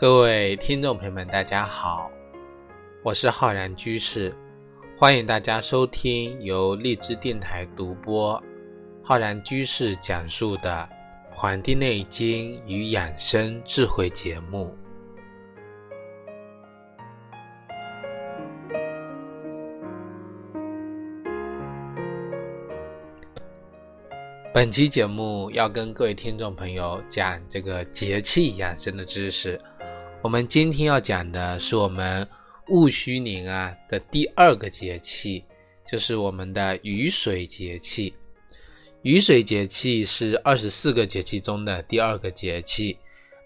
各位听众朋友们，大家好，我是浩然居士，欢迎大家收听由荔枝电台独播、浩然居士讲述的《黄帝内经与养生智慧》节目。本期节目要跟各位听众朋友讲这个节气养生的知识。我们今天要讲的是我们戊戌年啊的第二个节气，就是我们的雨水节气。雨水节气是二十四个节气中的第二个节气，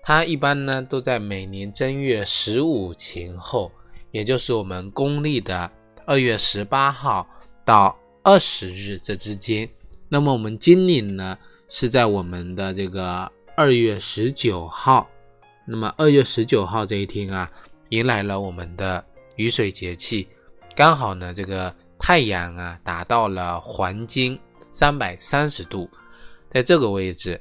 它一般呢都在每年正月十五前后，也就是我们公历的二月十八号到二十日这之间。那么我们今年呢是在我们的这个二月十九号。那么二月十九号这一天啊，迎来了我们的雨水节气，刚好呢，这个太阳啊达到了黄金三百三十度，在这个位置，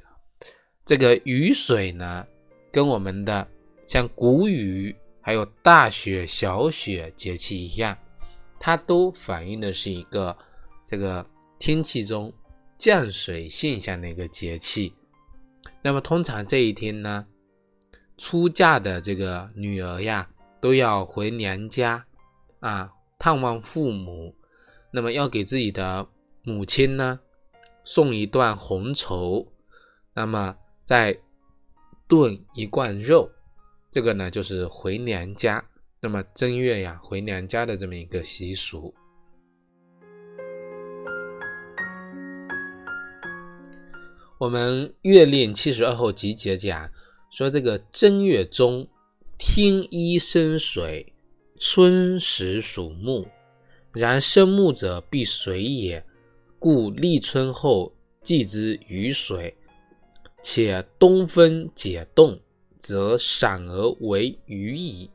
这个雨水呢，跟我们的像谷雨还有大雪、小雪节气一样，它都反映的是一个这个天气中降水现象的一个节气。那么通常这一天呢？出嫁的这个女儿呀，都要回娘家啊探望父母，那么要给自己的母亲呢送一段红绸，那么再炖一罐肉，这个呢就是回娘家。那么正月呀回娘家的这么一个习俗。我们月令七十二候集结讲。说这个正月中，天一生水，春时属木，然生木者必水也，故立春后祭之雨水。且东风解冻，则闪而为雨矣。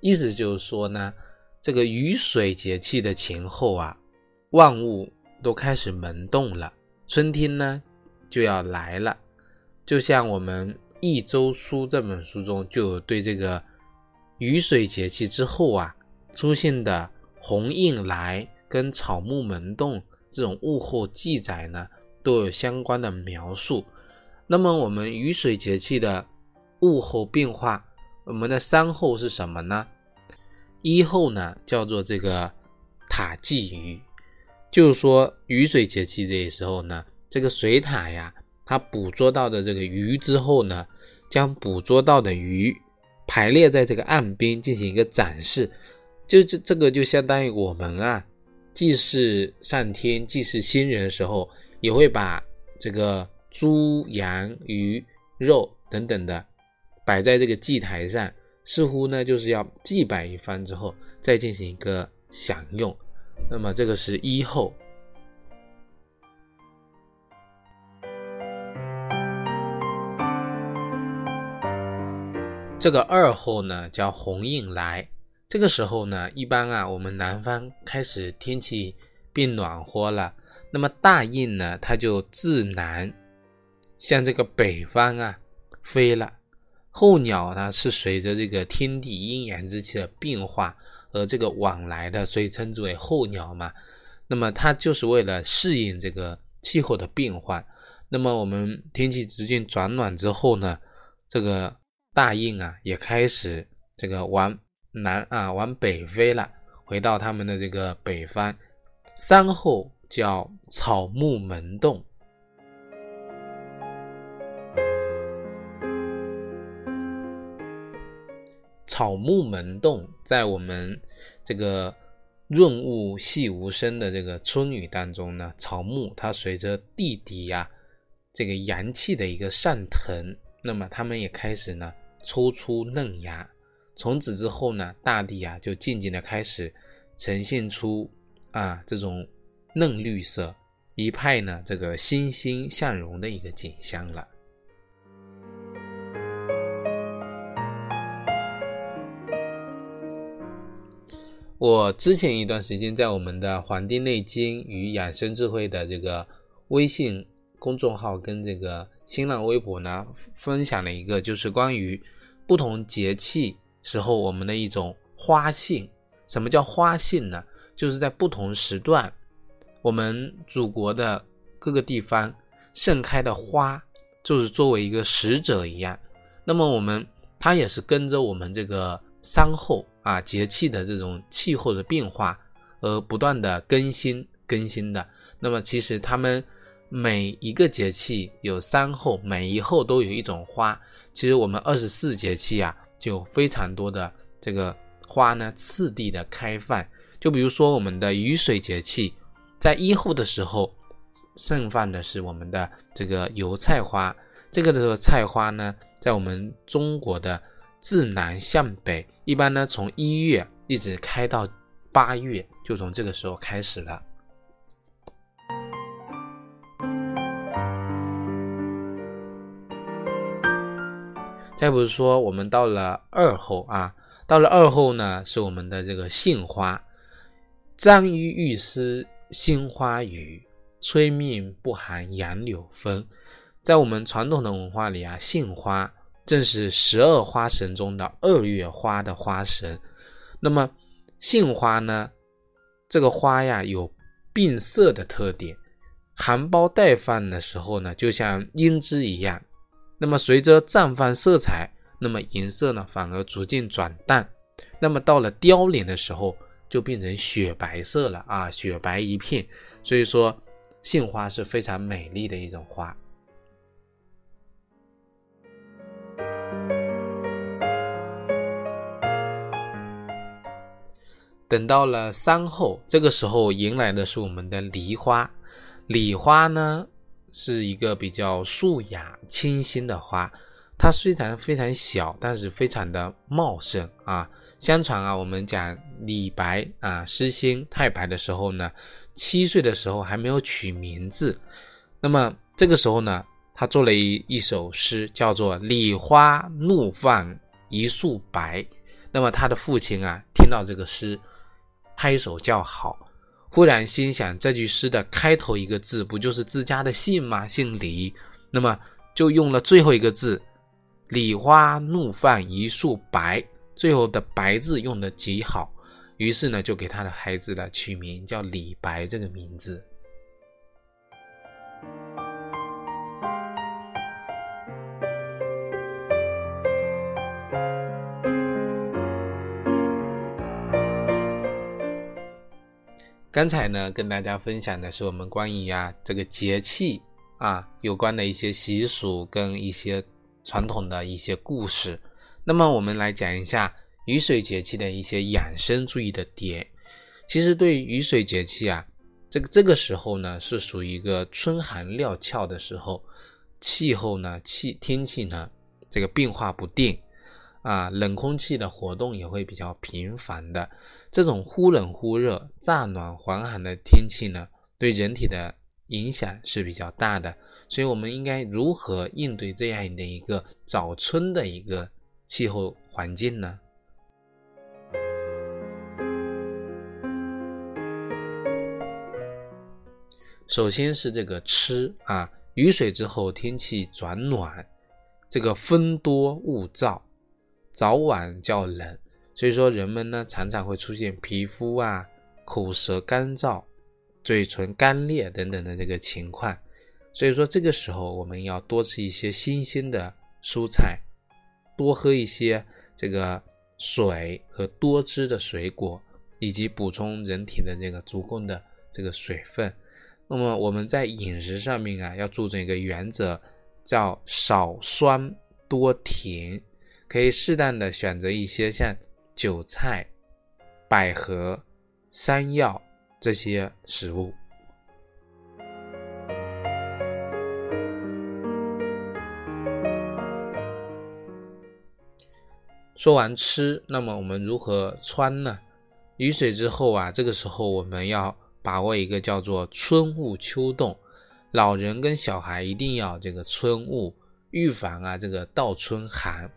意思就是说呢，这个雨水节气的前后啊，万物都开始萌动了，春天呢就要来了，就像我们。《一周书》这本书中就有对这个雨水节气之后啊出现的鸿雁来跟草木萌动这种物候记载呢，都有相关的描述。那么我们雨水节气的物候变化，我们的三候是什么呢？一候呢叫做这个塔鲫鱼，就是说雨水节气这时候呢，这个水獭呀。他捕捉到的这个鱼之后呢，将捕捉到的鱼排列在这个岸边进行一个展示，就这这个就相当于我们啊祭祀上天、祭祀新人的时候，也会把这个猪、羊、鱼肉等等的摆在这个祭台上，似乎呢就是要祭拜一番之后再进行一个享用。那么这个是一后。这个二候呢叫鸿雁来，这个时候呢，一般啊，我们南方开始天气变暖和了，那么大雁呢，它就自南向这个北方啊飞了。候鸟呢是随着这个天地阴阳之气的变化而这个往来的，所以称之为候鸟嘛。那么它就是为了适应这个气候的变换。那么我们天气逐渐转暖之后呢，这个。大雁啊，也开始这个往南啊，往北飞了，回到他们的这个北方。三后叫草木萌动，草木萌动，在我们这个润物细无声的这个春雨当中呢，草木它随着地底呀这个阳气的一个上腾，那么它们也开始呢。抽出嫩芽，从此之后呢，大地啊就渐渐的开始呈现出啊这种嫩绿色，一派呢这个欣欣向荣的一个景象了。我之前一段时间在我们的《黄帝内经与养生智慧》的这个微信公众号跟这个新浪微博呢，分享了一个就是关于。不同节气时候我们的一种花性。什么叫花性呢？就是在不同时段，我们祖国的各个地方盛开的花，就是作为一个使者一样。那么我们它也是跟着我们这个山后啊节气的这种气候的变化而不断的更新更新的。那么其实它们每一个节气有三候，每一候都有一种花。其实我们二十四节气啊，就非常多的这个花呢，次第的开放。就比如说我们的雨水节气，在一后的时候盛放的是我们的这个油菜花。这个的时候菜花呢，在我们中国的自南向北，一般呢从一月一直开到八月，就从这个时候开始了。再不是说，我们到了二后啊，到了二后呢，是我们的这个杏花。张于玉丝杏花雨，吹命不寒杨柳风。在我们传统的文化里啊，杏花正是十二花神中的二月花的花神。那么杏花呢，这个花呀有并色的特点，含苞待放的时候呢，就像樱枝一样。那么随着绽放色彩，那么颜色呢反而逐渐转淡，那么到了凋零的时候就变成雪白色了啊，雪白一片。所以说，杏花是非常美丽的一种花。等到了三后，这个时候迎来的是我们的梨花，梨花呢。是一个比较素雅、清新的花，它虽然非常小，但是非常的茂盛啊。相传啊，我们讲李白啊诗兴太白的时候呢，七岁的时候还没有取名字，那么这个时候呢，他做了一一首诗，叫做《李花怒放一树白》。那么他的父亲啊，听到这个诗，拍手叫好。忽然心想，这句诗的开头一个字不就是自家的姓吗？姓李，那么就用了最后一个字“李花怒放一树白”，最后的“白”字用的极好，于是呢，就给他的孩子呢取名叫李白这个名字。刚才呢，跟大家分享的是我们关于啊这个节气啊有关的一些习俗跟一些传统的一些故事。那么我们来讲一下雨水节气的一些养生注意的点。其实对于雨水节气啊，这个这个时候呢是属于一个春寒料峭的时候，气候呢气天气呢这个变化不定啊，冷空气的活动也会比较频繁的。这种忽冷忽热、乍暖还寒的天气呢，对人体的影响是比较大的。所以，我们应该如何应对这样的一个早春的一个气候环境呢？首先是这个吃啊，雨水之后天气转暖，这个风多雾燥，早晚较冷。所以说，人们呢常常会出现皮肤啊、口舌干燥、嘴唇干裂等等的这个情况。所以说，这个时候我们要多吃一些新鲜的蔬菜，多喝一些这个水和多汁的水果，以及补充人体的这个足够的这个水分。那么我们在饮食上面啊，要注重一个原则，叫少酸多甜，可以适当的选择一些像。韭菜、百合、山药这些食物。说完吃，那么我们如何穿呢？雨水之后啊，这个时候我们要把握一个叫做春捂秋冻，老人跟小孩一定要这个春捂，预防啊这个倒春寒。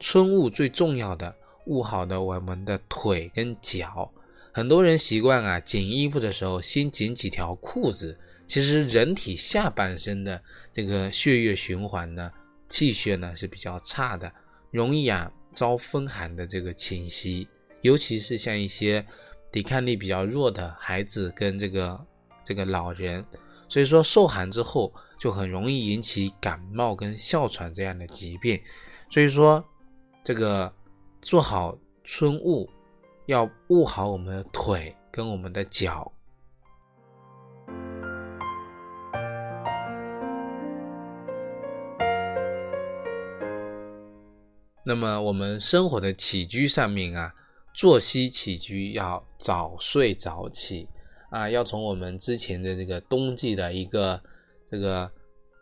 春捂最重要的。捂好的我们的腿跟脚，很多人习惯啊紧衣服的时候先紧几条裤子。其实人体下半身的这个血液循环呢，气血呢是比较差的，容易啊遭风寒的这个侵袭，尤其是像一些抵抗力比较弱的孩子跟这个这个老人，所以说受寒之后就很容易引起感冒跟哮喘这样的疾病，所以说这个做好春捂，要捂好我们的腿跟我们的脚。那么我们生活的起居上面啊，作息起居要早睡早起啊，要从我们之前的这个冬季的一个这个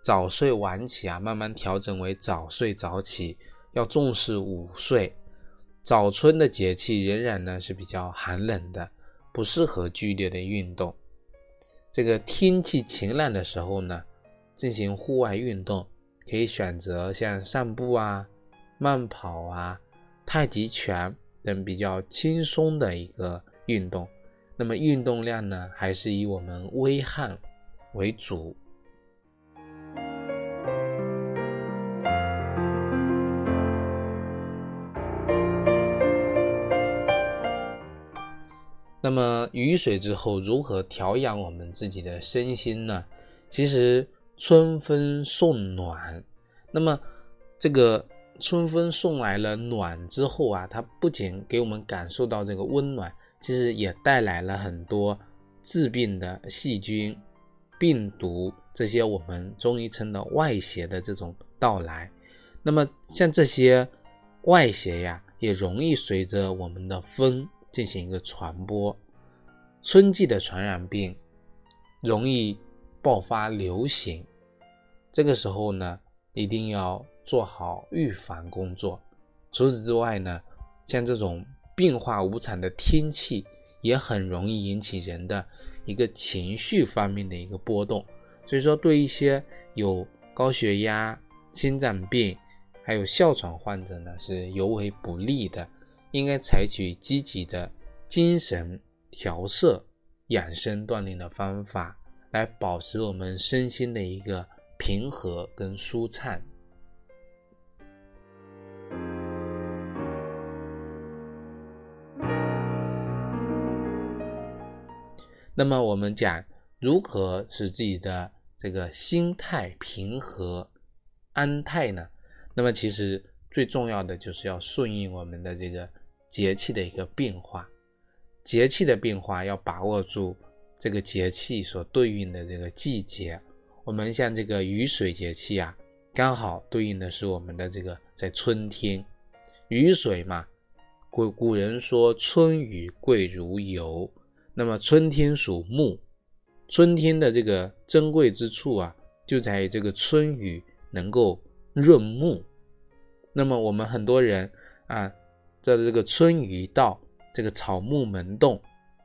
早睡晚起啊，慢慢调整为早睡早起，要重视午睡。早春的节气仍然呢是比较寒冷的，不适合剧烈的运动。这个天气晴朗的时候呢，进行户外运动，可以选择像散步啊。慢跑啊，太极拳等比较轻松的一个运动，那么运动量呢，还是以我们微汗为主。那么雨水之后如何调养我们自己的身心呢？其实春风送暖，那么这个。春风送来了暖之后啊，它不仅给我们感受到这个温暖，其实也带来了很多致病的细菌、病毒这些我们中医称的外邪的这种到来。那么像这些外邪呀，也容易随着我们的风进行一个传播。春季的传染病容易爆发流行，这个时候呢，一定要。做好预防工作。除此之外呢，像这种变化无常的天气，也很容易引起人的一个情绪方面的一个波动。所以说，对一些有高血压、心脏病，还有哮喘患者呢，是尤为不利的。应该采取积极的精神调摄、养生锻炼的方法，来保持我们身心的一个平和跟舒畅。那么我们讲如何使自己的这个心态平和安泰呢？那么其实最重要的就是要顺应我们的这个节气的一个变化，节气的变化要把握住这个节气所对应的这个季节。我们像这个雨水节气啊，刚好对应的是我们的这个在春天，雨水嘛，古古人说春雨贵如油。那么春天属木，春天的这个珍贵之处啊，就在于这个春雨能够润木。那么我们很多人啊，在这个春雨一到，这个草木萌动，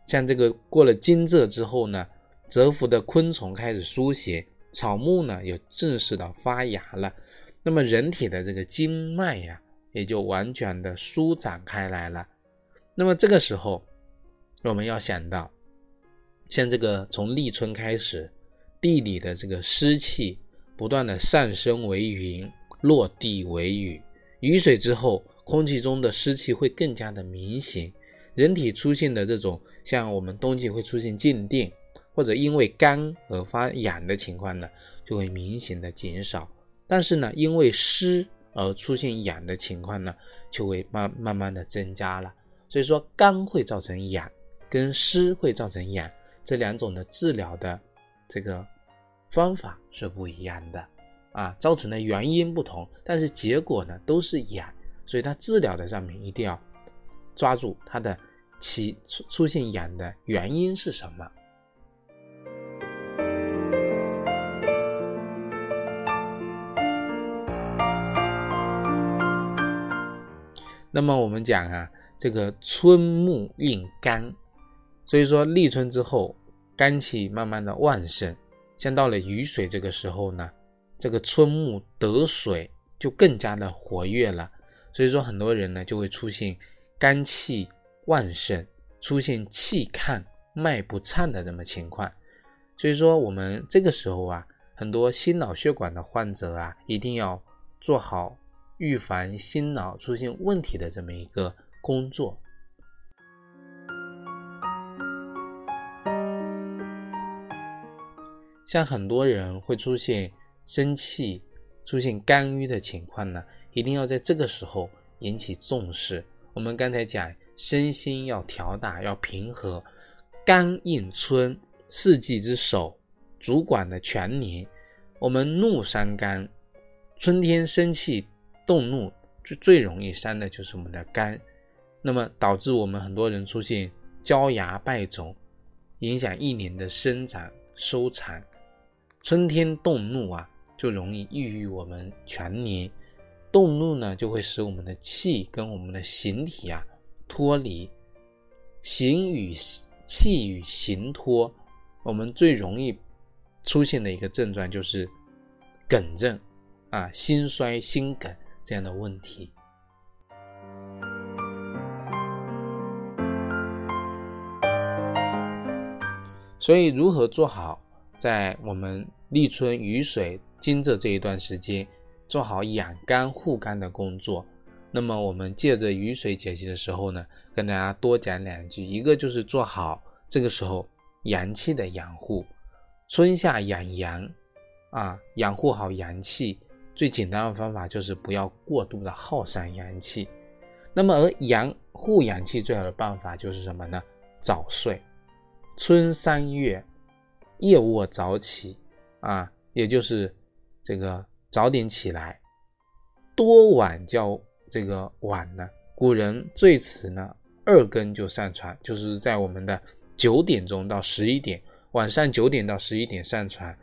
像这个过了惊蛰之后呢，蛰伏的昆虫开始苏醒，草木呢也正式的发芽了。那么人体的这个经脉呀，也就完全的舒展开来了。那么这个时候。我们要想到，像这个从立春开始，地里的这个湿气不断的上升为云，落地为雨。雨水之后，空气中的湿气会更加的明显，人体出现的这种像我们冬季会出现静电，或者因为干而发痒的情况呢，就会明显的减少。但是呢，因为湿而出现痒的情况呢，就会慢慢慢的增加了。所以说，干会造成痒。跟湿会造成痒，这两种的治疗的这个方法是不一样的啊，造成的原因不同，但是结果呢都是痒，所以它治疗的上面一定要抓住它的起出出现痒的原因是什么。那么我们讲啊，这个春木运肝。所以说立春之后，肝气慢慢的旺盛，像到了雨水这个时候呢，这个春木得水就更加的活跃了。所以说很多人呢就会出现肝气旺盛，出现气亢、脉不畅的这么情况。所以说我们这个时候啊，很多心脑血管的患者啊，一定要做好预防心脑出现问题的这么一个工作。像很多人会出现生气、出现肝郁的情况呢，一定要在这个时候引起重视。我们刚才讲，身心要调大，要平和。肝应春，四季之首，主管的全年。我们怒伤肝，春天生气动怒，最最容易伤的就是我们的肝。那么导致我们很多人出现焦芽败肿，影响一年的生长收藏。春天动怒啊，就容易抑郁我们全年。动怒呢，就会使我们的气跟我们的形体啊脱离。形与气与形脱，我们最容易出现的一个症状就是梗症啊，心衰、心梗这样的问题。所以，如何做好？在我们立春雨水惊蛰这一段时间，做好养肝护肝的工作。那么我们借着雨水节气的时候呢，跟大家多讲两句。一个就是做好这个时候阳气的养护，春夏养阳啊，养护好阳气。最简单的方法就是不要过度的耗散阳气。那么而养护阳气最好的办法就是什么呢？早睡，春三月。夜卧早起，啊，也就是这个早点起来，多晚叫这个晚呢？古人最迟呢二更就上床，就是在我们的九点钟到十一点，晚上九点到十一点上床，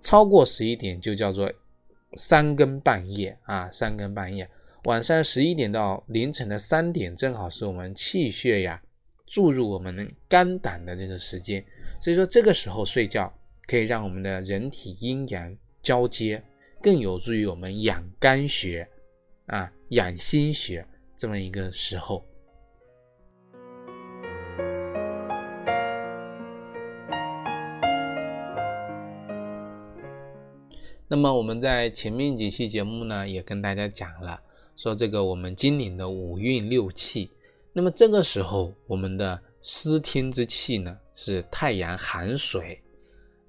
超过十一点就叫做三更半夜啊，三更半夜，晚上十一点到凌晨的三点，正好是我们气血呀注入我们肝胆的这个时间。所以说，这个时候睡觉可以让我们的人体阴阳交接，更有助于我们养肝血啊、养心血这么一个时候。那么我们在前面几期节目呢，也跟大家讲了，说这个我们今年的五运六气，那么这个时候我们的。司天之气呢是太阳寒水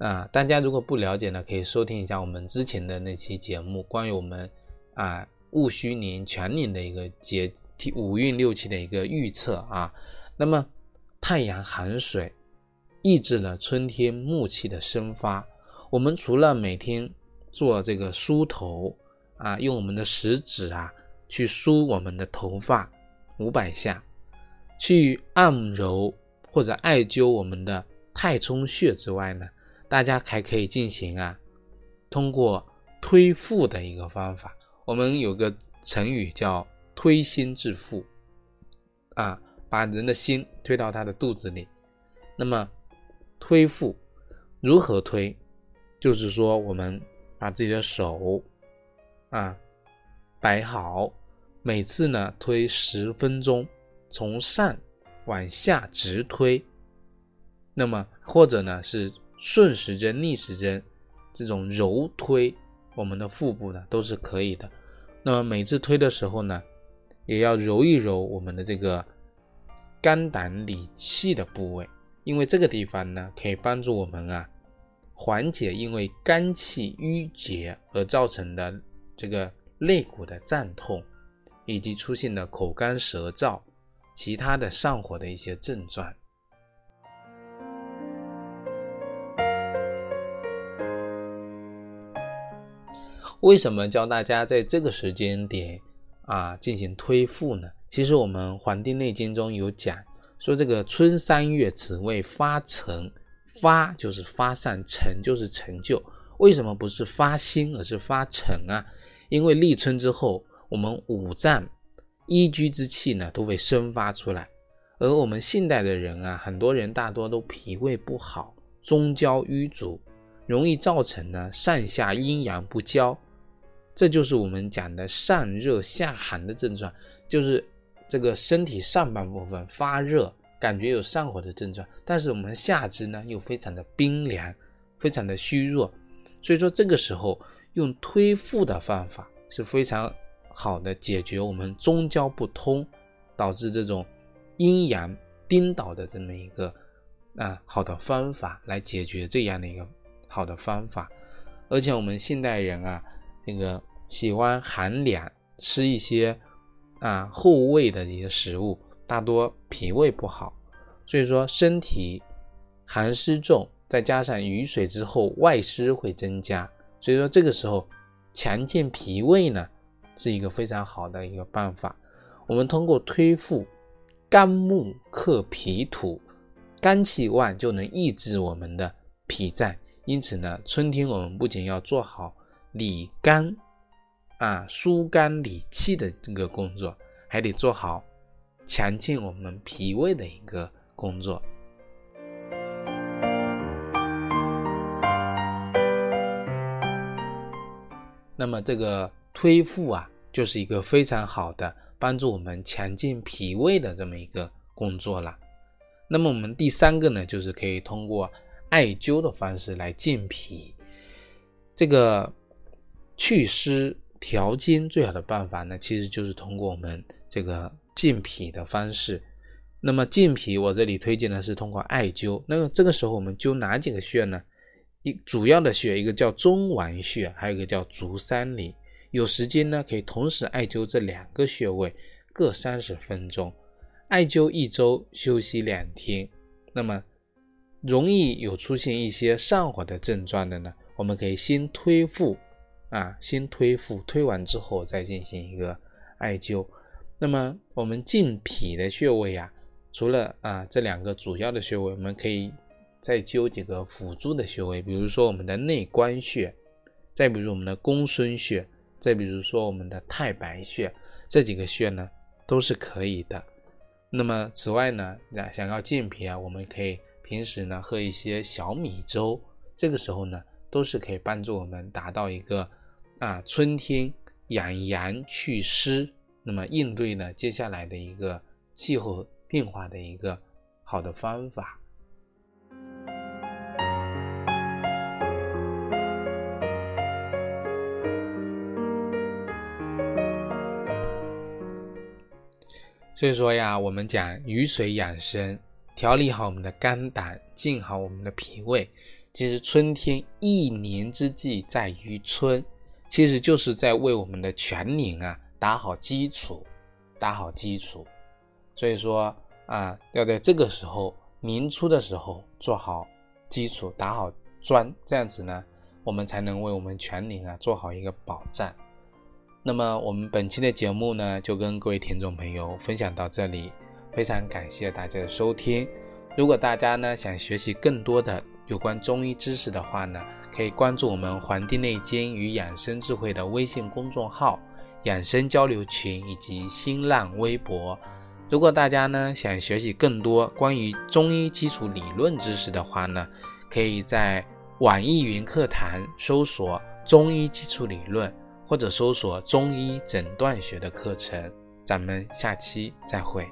啊，大家如果不了解呢，可以收听一下我们之前的那期节目，关于我们啊戊戌年全年的一个节五运六气的一个预测啊。那么太阳寒水抑制了春天木气的生发，我们除了每天做这个梳头啊，用我们的食指啊去梳我们的头发五百下。去按揉或者艾灸我们的太冲穴之外呢，大家还可以进行啊，通过推腹的一个方法。我们有个成语叫推心置腹，啊，把人的心推到他的肚子里。那么推腹如何推？就是说我们把自己的手啊摆好，每次呢推十分钟。从上往下直推，那么或者呢是顺时针、逆时针这种揉推我们的腹部呢都是可以的。那么每次推的时候呢，也要揉一揉我们的这个肝胆理气的部位，因为这个地方呢可以帮助我们啊缓解因为肝气郁结而造成的这个肋骨的胀痛，以及出现的口干舌燥。其他的上火的一些症状，为什么教大家在这个时间点啊进行推腹呢？其实我们《黄帝内经》中有讲，说这个春三月，此谓发陈，发就是发散，陈就是成就。为什么不是发心，而是发成啊？因为立春之后，我们五脏。一居之气呢都会生发出来，而我们现代的人啊，很多人大多都脾胃不好，中焦瘀阻，容易造成呢上下阴阳不交，这就是我们讲的上热下寒的症状，就是这个身体上半部分发热，感觉有上火的症状，但是我们下肢呢又非常的冰凉，非常的虚弱，所以说这个时候用推腹的方法是非常。好的解决我们中焦不通，导致这种阴阳颠倒的这么一个啊好的方法来解决这样的一个好的方法。而且我们现代人啊，那个喜欢寒凉，吃一些啊厚味的一些食物，大多脾胃不好，所以说身体寒湿重，再加上雨水之后外湿会增加，所以说这个时候强健脾胃呢是一个非常好的一个办法。我们通过推腹，肝木克脾土，肝气旺就能抑制我们的脾脏。因此呢，春天我们不仅要做好理肝啊、疏肝理气的这个工作，还得做好强健我们脾胃的一个工作。那么这个推腹啊，就是一个非常好的帮助我们强健脾胃的这么一个工作了。那么我们第三个呢，就是可以通过。艾灸的方式来健脾，这个祛湿调经最好的办法呢，其实就是通过我们这个健脾的方式。那么健脾，我这里推荐的是通过艾灸。那么这个时候我们灸哪几个穴呢？一主要的穴，一个叫中脘穴，还有一个叫足三里。有时间呢，可以同时艾灸这两个穴位，各三十分钟。艾灸一周，休息两天。那么。容易有出现一些上火的症状的呢，我们可以先推腹，啊，先推腹，推完之后再进行一个艾灸。那么我们健脾的穴位啊，除了啊这两个主要的穴位，我们可以再灸几个辅助的穴位，比如说我们的内关穴，再比如我们的公孙穴，再比如说我们的太白穴，这几个穴呢都是可以的。那么此外呢，想想要健脾啊，我们可以。平时呢，喝一些小米粥，这个时候呢，都是可以帮助我们达到一个啊春天养阳祛湿，那么应对呢接下来的一个气候变化的一个好的方法。所以说呀，我们讲雨水养生。调理好我们的肝胆，静好我们的脾胃。其实春天一年之计在于春，其实就是在为我们的全年啊打好基础，打好基础。所以说啊，要在这个时候年初的时候做好基础，打好砖，这样子呢，我们才能为我们全年啊做好一个保障。那么我们本期的节目呢，就跟各位听众朋友分享到这里。非常感谢大家的收听。如果大家呢想学习更多的有关中医知识的话呢，可以关注我们《黄帝内经与养生智慧》的微信公众号、养生交流群以及新浪微博。如果大家呢想学习更多关于中医基础理论知识的话呢，可以在网易云课堂搜索“中医基础理论”或者搜索“中医诊断学”的课程。咱们下期再会。